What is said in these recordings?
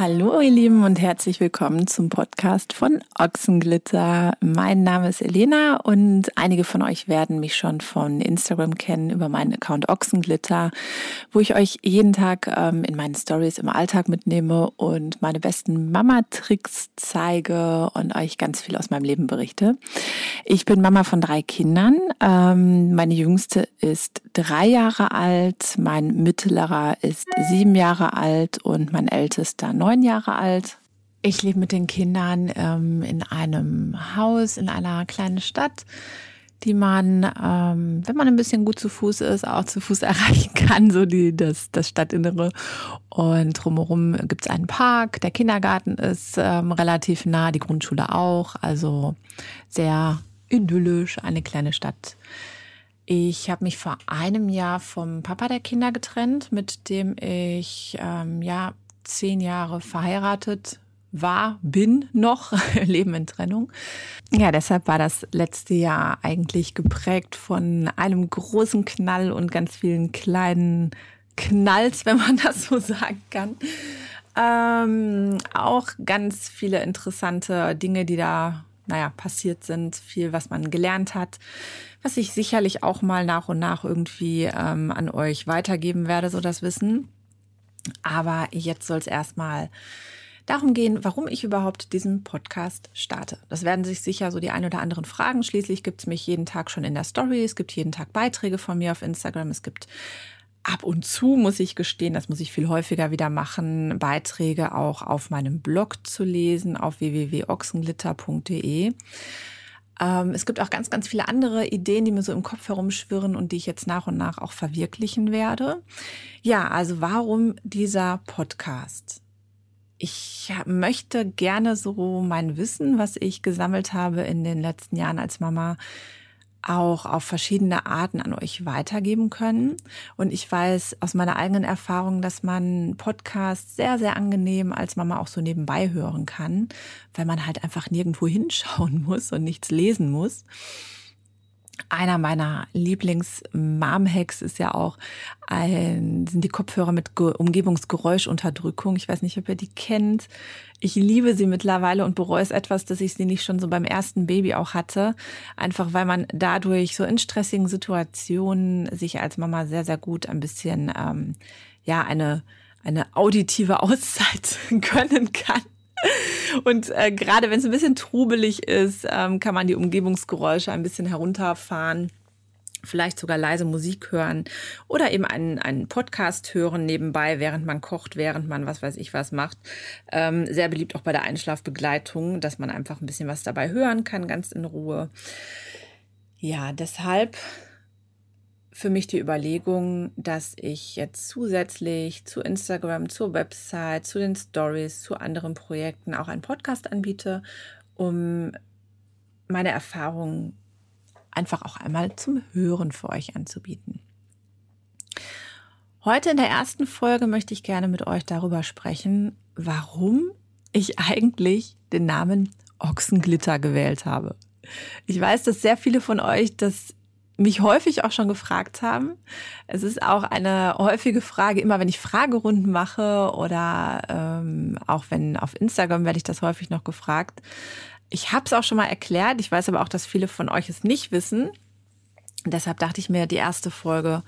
Hallo ihr Lieben und herzlich willkommen zum Podcast von Ochsenglitter. Mein Name ist Elena und einige von euch werden mich schon von Instagram kennen über meinen Account Ochsenglitter, wo ich euch jeden Tag ähm, in meinen Stories im Alltag mitnehme und meine besten Mama-Tricks zeige und euch ganz viel aus meinem Leben berichte. Ich bin Mama von drei Kindern. Ähm, meine jüngste ist drei Jahre alt, mein mittlerer ist sieben Jahre alt und mein ältester neun Jahre alt. Ich lebe mit den Kindern ähm, in einem Haus in einer kleinen Stadt, die man, ähm, wenn man ein bisschen gut zu Fuß ist, auch zu Fuß erreichen kann, so die, das, das Stadtinnere. Und drumherum gibt es einen Park, der Kindergarten ist ähm, relativ nah, die Grundschule auch, also sehr idyllisch, eine kleine Stadt. Ich habe mich vor einem Jahr vom Papa der Kinder getrennt, mit dem ich ähm, ja zehn Jahre verheiratet war, bin noch, Leben in Trennung. Ja, deshalb war das letzte Jahr eigentlich geprägt von einem großen Knall und ganz vielen kleinen Knalls, wenn man das so sagen kann. Ähm, auch ganz viele interessante Dinge, die da, naja, passiert sind, viel, was man gelernt hat, was ich sicherlich auch mal nach und nach irgendwie ähm, an euch weitergeben werde, so das Wissen. Aber jetzt soll es erstmal darum gehen, warum ich überhaupt diesen Podcast starte. Das werden sich sicher so die ein oder anderen fragen. Schließlich gibt es mich jeden Tag schon in der Story. Es gibt jeden Tag Beiträge von mir auf Instagram. Es gibt ab und zu, muss ich gestehen, das muss ich viel häufiger wieder machen, Beiträge auch auf meinem Blog zu lesen auf www.ochsenglitter.de. Ähm, es gibt auch ganz, ganz viele andere Ideen, die mir so im Kopf herumschwirren und die ich jetzt nach und nach auch verwirklichen werde. Ja, also warum dieser Podcast? Ich möchte gerne so mein Wissen, was ich gesammelt habe in den letzten Jahren als Mama, auch auf verschiedene Arten an euch weitergeben können. Und ich weiß aus meiner eigenen Erfahrung, dass man Podcasts sehr, sehr angenehm als Mama auch so nebenbei hören kann, weil man halt einfach nirgendwo hinschauen muss und nichts lesen muss. Einer meiner Lieblings-Mom-Hacks ist ja auch ein, sind die Kopfhörer mit Umgebungsgeräuschunterdrückung. Ich weiß nicht, ob ihr die kennt. Ich liebe sie mittlerweile und bereue es etwas, dass ich sie nicht schon so beim ersten Baby auch hatte. Einfach weil man dadurch so in stressigen Situationen sich als Mama sehr, sehr gut ein bisschen, ähm, ja, eine, eine auditive Auszeit gönnen kann. Und äh, gerade wenn es ein bisschen trubelig ist, ähm, kann man die Umgebungsgeräusche ein bisschen herunterfahren vielleicht sogar leise Musik hören oder eben einen, einen Podcast hören nebenbei, während man kocht, während man was weiß ich was macht. Ähm, sehr beliebt auch bei der Einschlafbegleitung, dass man einfach ein bisschen was dabei hören kann, ganz in Ruhe. Ja, deshalb für mich die Überlegung, dass ich jetzt zusätzlich zu Instagram, zur Website, zu den Stories, zu anderen Projekten auch einen Podcast anbiete, um meine Erfahrungen einfach auch einmal zum Hören für euch anzubieten. Heute in der ersten Folge möchte ich gerne mit euch darüber sprechen, warum ich eigentlich den Namen Ochsenglitter gewählt habe. Ich weiß, dass sehr viele von euch das mich häufig auch schon gefragt haben. Es ist auch eine häufige Frage, immer wenn ich Fragerunden mache oder ähm, auch wenn auf Instagram werde ich das häufig noch gefragt. Ich habe es auch schon mal erklärt. Ich weiß aber auch, dass viele von euch es nicht wissen. Und deshalb dachte ich mir, die erste Folge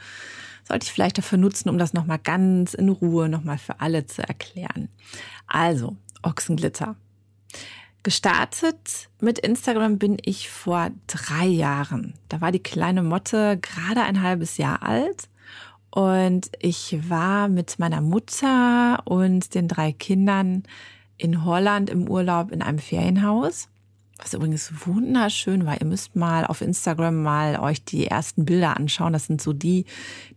sollte ich vielleicht dafür nutzen, um das nochmal ganz in Ruhe nochmal für alle zu erklären. Also, Ochsenglitter. Gestartet mit Instagram bin ich vor drei Jahren. Da war die kleine Motte gerade ein halbes Jahr alt und ich war mit meiner Mutter und den drei Kindern in Holland im Urlaub in einem Ferienhaus. Was übrigens wunderschön war. Ihr müsst mal auf Instagram mal euch die ersten Bilder anschauen. Das sind so die,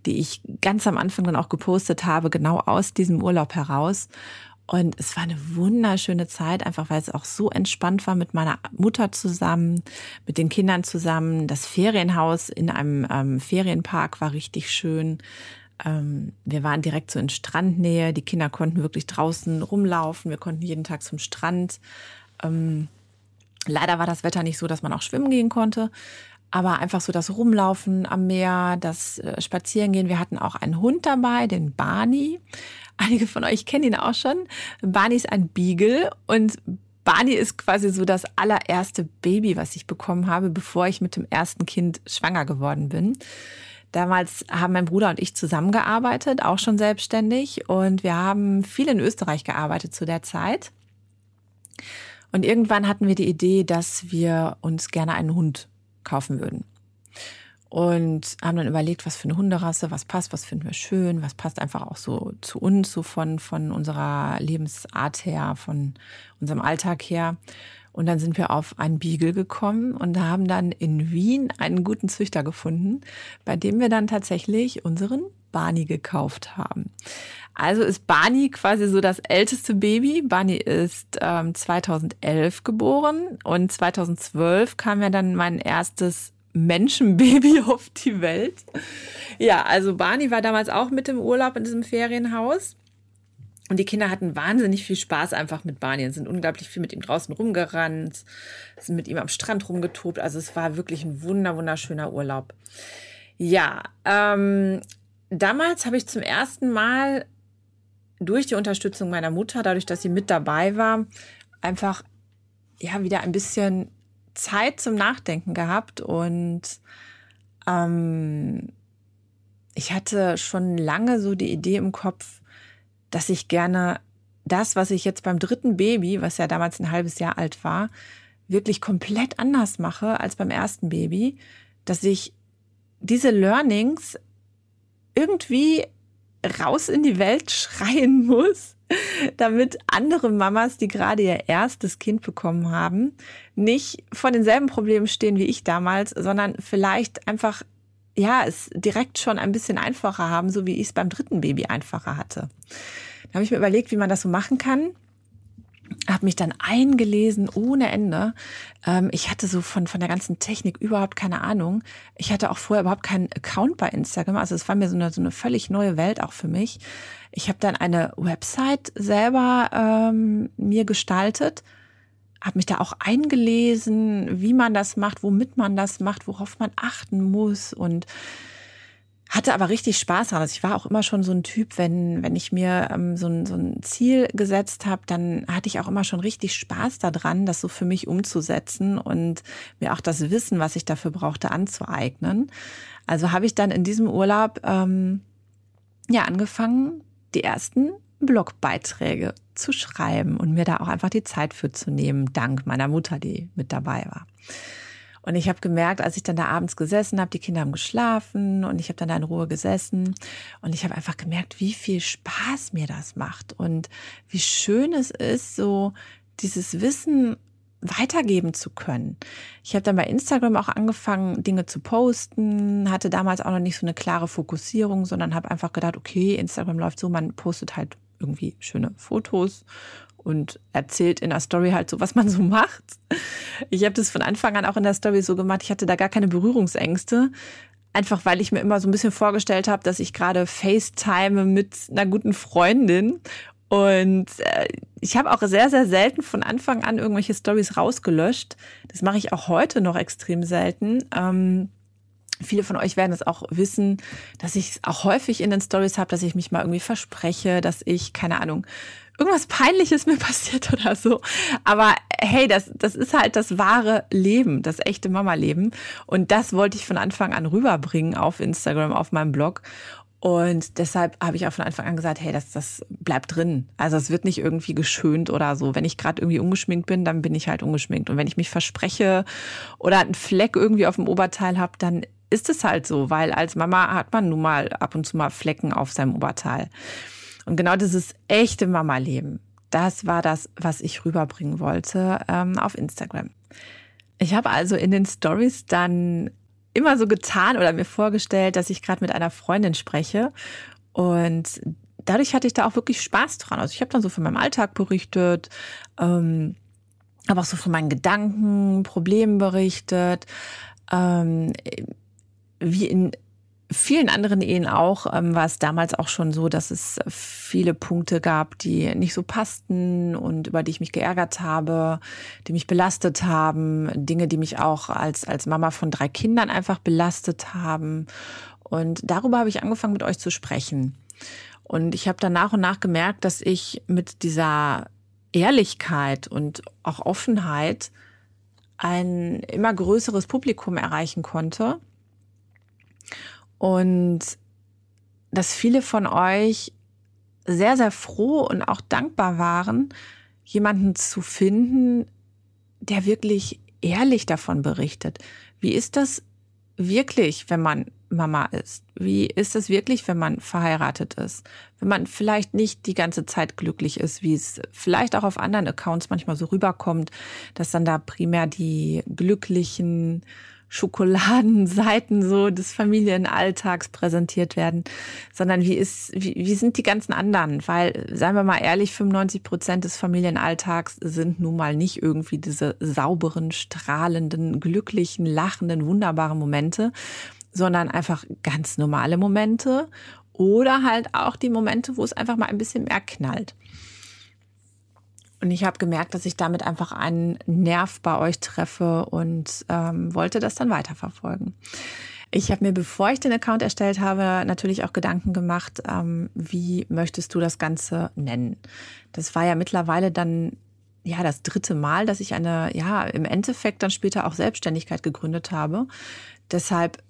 die ich ganz am Anfang dann auch gepostet habe, genau aus diesem Urlaub heraus. Und es war eine wunderschöne Zeit, einfach weil es auch so entspannt war mit meiner Mutter zusammen, mit den Kindern zusammen. Das Ferienhaus in einem ähm, Ferienpark war richtig schön. Ähm, wir waren direkt so in Strandnähe. Die Kinder konnten wirklich draußen rumlaufen. Wir konnten jeden Tag zum Strand. Ähm, leider war das Wetter nicht so, dass man auch schwimmen gehen konnte. Aber einfach so das Rumlaufen am Meer, das äh, Spazierengehen. Wir hatten auch einen Hund dabei, den Barney einige von euch kennen ihn auch schon. Barney ist ein Beagle und Barney ist quasi so das allererste Baby, was ich bekommen habe, bevor ich mit dem ersten Kind schwanger geworden bin. Damals haben mein Bruder und ich zusammengearbeitet, auch schon selbstständig. Und wir haben viel in Österreich gearbeitet zu der Zeit. Und irgendwann hatten wir die Idee, dass wir uns gerne einen Hund kaufen würden und haben dann überlegt, was für eine Hunderasse, was passt, was finden wir schön, was passt einfach auch so zu uns, so von, von unserer Lebensart her, von unserem Alltag her. Und dann sind wir auf einen Beagle gekommen und haben dann in Wien einen guten Züchter gefunden, bei dem wir dann tatsächlich unseren Barney gekauft haben. Also ist Barney quasi so das älteste Baby. Barney ist ähm, 2011 geboren und 2012 kam ja dann mein erstes Menschenbaby auf die Welt. Ja, also Barney war damals auch mit im Urlaub in diesem Ferienhaus. Und die Kinder hatten wahnsinnig viel Spaß einfach mit Barney und sind unglaublich viel mit ihm draußen rumgerannt, sind mit ihm am Strand rumgetobt. Also es war wirklich ein wunder, wunderschöner Urlaub. Ja, ähm, damals habe ich zum ersten Mal durch die Unterstützung meiner Mutter, dadurch, dass sie mit dabei war, einfach ja wieder ein bisschen Zeit zum Nachdenken gehabt. Und ähm, ich hatte schon lange so die Idee im Kopf, dass ich gerne das, was ich jetzt beim dritten Baby, was ja damals ein halbes Jahr alt war, wirklich komplett anders mache als beim ersten Baby, dass ich diese Learnings irgendwie raus in die Welt schreien muss, damit andere Mamas, die gerade ihr erstes Kind bekommen haben, nicht vor denselben Problemen stehen wie ich damals, sondern vielleicht einfach ja, es direkt schon ein bisschen einfacher haben, so wie ich es beim dritten Baby einfacher hatte. Da habe ich mir überlegt, wie man das so machen kann habe mich dann eingelesen ohne Ende. Ähm, ich hatte so von, von der ganzen Technik überhaupt keine Ahnung. Ich hatte auch vorher überhaupt keinen Account bei Instagram. Also es war mir so eine, so eine völlig neue Welt auch für mich. Ich habe dann eine Website selber ähm, mir gestaltet, habe mich da auch eingelesen, wie man das macht, womit man das macht, worauf man achten muss und hatte aber richtig Spaß daran. Also ich war auch immer schon so ein Typ, wenn, wenn ich mir ähm, so, ein, so ein Ziel gesetzt habe, dann hatte ich auch immer schon richtig Spaß daran, das so für mich umzusetzen und mir auch das Wissen, was ich dafür brauchte, anzueignen. Also habe ich dann in diesem Urlaub ähm, ja angefangen, die ersten Blogbeiträge zu schreiben und mir da auch einfach die Zeit für zu nehmen, dank meiner Mutter, die mit dabei war. Und ich habe gemerkt, als ich dann da abends gesessen habe, die Kinder haben geschlafen und ich habe dann da in Ruhe gesessen und ich habe einfach gemerkt, wie viel Spaß mir das macht und wie schön es ist, so dieses Wissen weitergeben zu können. Ich habe dann bei Instagram auch angefangen, Dinge zu posten, hatte damals auch noch nicht so eine klare Fokussierung, sondern habe einfach gedacht, okay, Instagram läuft so, man postet halt irgendwie schöne Fotos und erzählt in der Story halt so, was man so macht. Ich habe das von Anfang an auch in der Story so gemacht. Ich hatte da gar keine Berührungsängste. Einfach weil ich mir immer so ein bisschen vorgestellt habe, dass ich gerade FaceTime mit einer guten Freundin. Und äh, ich habe auch sehr, sehr selten von Anfang an irgendwelche Stories rausgelöscht. Das mache ich auch heute noch extrem selten. Ähm, Viele von euch werden es auch wissen, dass ich es auch häufig in den Stories habe, dass ich mich mal irgendwie verspreche, dass ich, keine Ahnung, irgendwas Peinliches mir passiert oder so. Aber hey, das, das ist halt das wahre Leben, das echte Mama-Leben. Und das wollte ich von Anfang an rüberbringen auf Instagram, auf meinem Blog. Und deshalb habe ich auch von Anfang an gesagt, hey, das, das bleibt drin. Also es wird nicht irgendwie geschönt oder so. Wenn ich gerade irgendwie ungeschminkt bin, dann bin ich halt ungeschminkt. Und wenn ich mich verspreche oder einen Fleck irgendwie auf dem Oberteil habe, dann ist es halt so, weil als Mama hat man nun mal ab und zu mal Flecken auf seinem Oberteil. Und genau dieses echte Mama-Leben, das war das, was ich rüberbringen wollte ähm, auf Instagram. Ich habe also in den Stories dann immer so getan oder mir vorgestellt, dass ich gerade mit einer Freundin spreche und dadurch hatte ich da auch wirklich Spaß dran. Also ich habe dann so von meinem Alltag berichtet, ähm, aber auch so von meinen Gedanken, Problemen berichtet, ähm, wie in vielen anderen Ehen auch ähm, war es damals auch schon so, dass es viele Punkte gab, die nicht so passten und über die ich mich geärgert habe, die mich belastet haben, Dinge, die mich auch als, als Mama von drei Kindern einfach belastet haben. Und darüber habe ich angefangen, mit euch zu sprechen. Und ich habe dann nach und nach gemerkt, dass ich mit dieser Ehrlichkeit und auch Offenheit ein immer größeres Publikum erreichen konnte. Und dass viele von euch sehr, sehr froh und auch dankbar waren, jemanden zu finden, der wirklich ehrlich davon berichtet. Wie ist das wirklich, wenn man Mama ist? Wie ist es wirklich, wenn man verheiratet ist? Wenn man vielleicht nicht die ganze Zeit glücklich ist, wie es vielleicht auch auf anderen Accounts manchmal so rüberkommt, dass dann da primär die glücklichen Schokoladenseiten so des Familienalltags präsentiert werden, sondern wie ist, wie, wie sind die ganzen anderen? Weil, seien wir mal ehrlich, 95 Prozent des Familienalltags sind nun mal nicht irgendwie diese sauberen, strahlenden, glücklichen, lachenden, wunderbaren Momente, sondern einfach ganz normale Momente oder halt auch die Momente, wo es einfach mal ein bisschen mehr knallt. Und ich habe gemerkt, dass ich damit einfach einen Nerv bei euch treffe und ähm, wollte das dann weiterverfolgen. Ich habe mir, bevor ich den Account erstellt habe, natürlich auch Gedanken gemacht, ähm, wie möchtest du das Ganze nennen? Das war ja mittlerweile dann ja das dritte Mal, dass ich eine, ja, im Endeffekt dann später auch Selbstständigkeit gegründet habe. Deshalb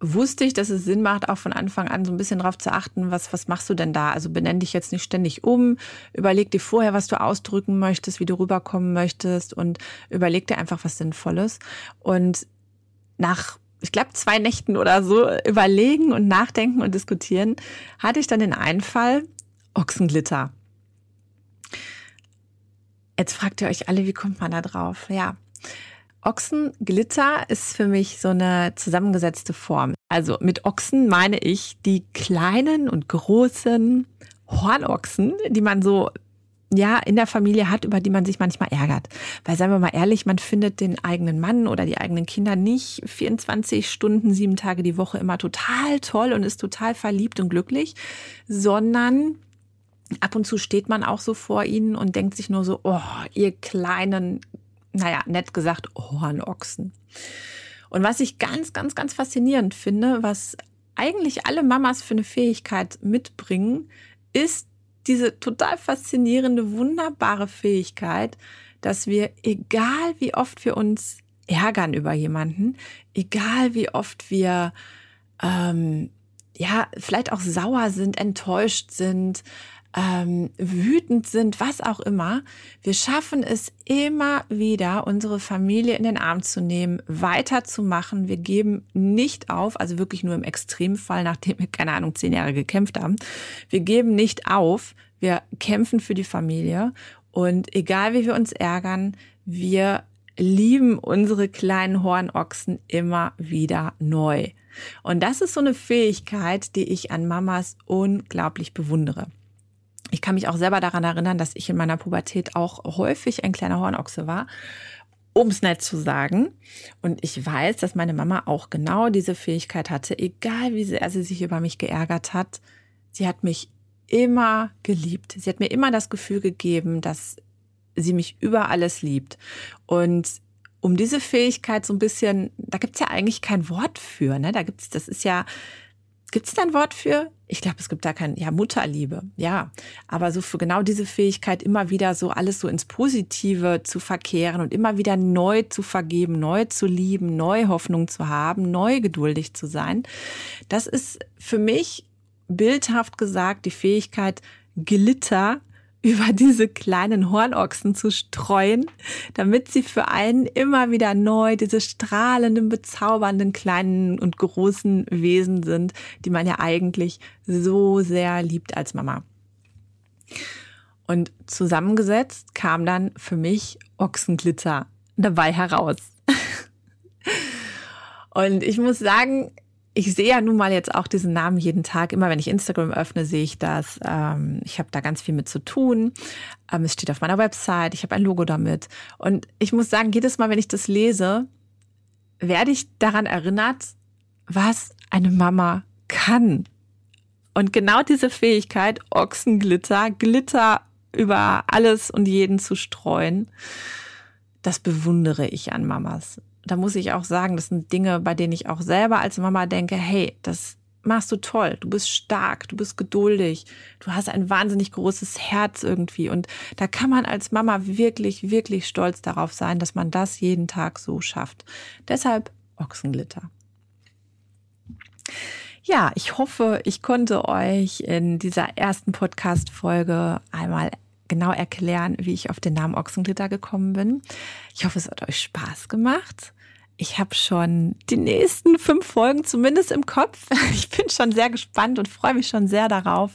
wusste ich, dass es Sinn macht, auch von Anfang an so ein bisschen darauf zu achten, was, was machst du denn da? Also benenn dich jetzt nicht ständig um, überleg dir vorher, was du ausdrücken möchtest, wie du rüberkommen möchtest und überleg dir einfach was Sinnvolles. Und nach, ich glaube, zwei Nächten oder so überlegen und nachdenken und diskutieren, hatte ich dann den Einfall Ochsenglitter. Jetzt fragt ihr euch alle, wie kommt man da drauf? Ja, Ochsenglitter ist für mich so eine zusammengesetzte Form. Also mit Ochsen meine ich die kleinen und großen Hornochsen, die man so ja, in der Familie hat, über die man sich manchmal ärgert. Weil, seien wir mal ehrlich, man findet den eigenen Mann oder die eigenen Kinder nicht 24 Stunden, sieben Tage die Woche immer total toll und ist total verliebt und glücklich, sondern ab und zu steht man auch so vor ihnen und denkt sich nur so, oh, ihr kleinen naja, nett gesagt, Hornochsen. Und was ich ganz, ganz, ganz faszinierend finde, was eigentlich alle Mamas für eine Fähigkeit mitbringen, ist diese total faszinierende, wunderbare Fähigkeit, dass wir, egal wie oft wir uns ärgern über jemanden, egal wie oft wir ähm, ja vielleicht auch sauer sind, enttäuscht sind, ähm, wütend sind, was auch immer, wir schaffen es immer wieder, unsere Familie in den Arm zu nehmen, weiterzumachen. Wir geben nicht auf, also wirklich nur im Extremfall, nachdem wir, keine Ahnung, zehn Jahre gekämpft haben. Wir geben nicht auf, wir kämpfen für die Familie und egal wie wir uns ärgern, wir lieben unsere kleinen Hornochsen immer wieder neu. Und das ist so eine Fähigkeit, die ich an Mamas unglaublich bewundere. Ich kann mich auch selber daran erinnern, dass ich in meiner Pubertät auch häufig ein kleiner Hornochse war, um es nett zu sagen. Und ich weiß, dass meine Mama auch genau diese Fähigkeit hatte, egal wie sehr sie sich über mich geärgert hat. Sie hat mich immer geliebt. Sie hat mir immer das Gefühl gegeben, dass sie mich über alles liebt. Und um diese Fähigkeit so ein bisschen, da gibt's ja eigentlich kein Wort für, ne? Da gibt's, das ist ja, Gibt es da ein Wort für? Ich glaube, es gibt da kein, ja, Mutterliebe, ja. Aber so für genau diese Fähigkeit, immer wieder so alles so ins Positive zu verkehren und immer wieder neu zu vergeben, neu zu lieben, neu Hoffnung zu haben, neu geduldig zu sein. Das ist für mich bildhaft gesagt die Fähigkeit, Glitter über diese kleinen Hornochsen zu streuen, damit sie für einen immer wieder neu diese strahlenden, bezaubernden kleinen und großen Wesen sind, die man ja eigentlich so sehr liebt als Mama. Und zusammengesetzt kam dann für mich Ochsenglitter dabei heraus. Und ich muss sagen, ich sehe ja nun mal jetzt auch diesen Namen jeden Tag. Immer wenn ich Instagram öffne, sehe ich das. Ähm, ich habe da ganz viel mit zu tun. Ähm, es steht auf meiner Website. Ich habe ein Logo damit. Und ich muss sagen, jedes Mal, wenn ich das lese, werde ich daran erinnert, was eine Mama kann. Und genau diese Fähigkeit, Ochsenglitter, Glitter über alles und jeden zu streuen, das bewundere ich an Mamas da muss ich auch sagen, das sind Dinge, bei denen ich auch selber als Mama denke, hey, das machst du toll. Du bist stark, du bist geduldig, du hast ein wahnsinnig großes Herz irgendwie. Und da kann man als Mama wirklich, wirklich stolz darauf sein, dass man das jeden Tag so schafft. Deshalb Ochsenglitter. Ja, ich hoffe, ich konnte euch in dieser ersten Podcast-Folge einmal genau erklären, wie ich auf den Namen Ochsenglitter gekommen bin. Ich hoffe, es hat euch Spaß gemacht. Ich habe schon die nächsten fünf Folgen zumindest im Kopf. Ich bin schon sehr gespannt und freue mich schon sehr darauf,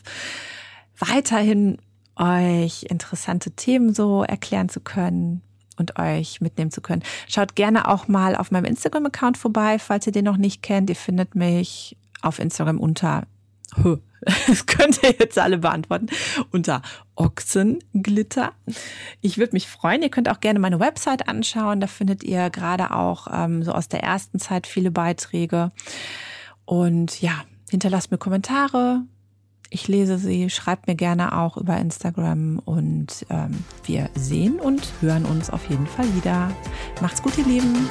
weiterhin euch interessante Themen so erklären zu können und euch mitnehmen zu können. Schaut gerne auch mal auf meinem Instagram-Account vorbei, falls ihr den noch nicht kennt. Ihr findet mich auf Instagram unter das könnt ihr jetzt alle beantworten, unter Ochsenglitter. Ich würde mich freuen. Ihr könnt auch gerne meine Website anschauen. Da findet ihr gerade auch ähm, so aus der ersten Zeit viele Beiträge. Und ja, hinterlasst mir Kommentare. Ich lese sie. Schreibt mir gerne auch über Instagram. Und ähm, wir sehen und hören uns auf jeden Fall wieder. Macht's gut, ihr Lieben.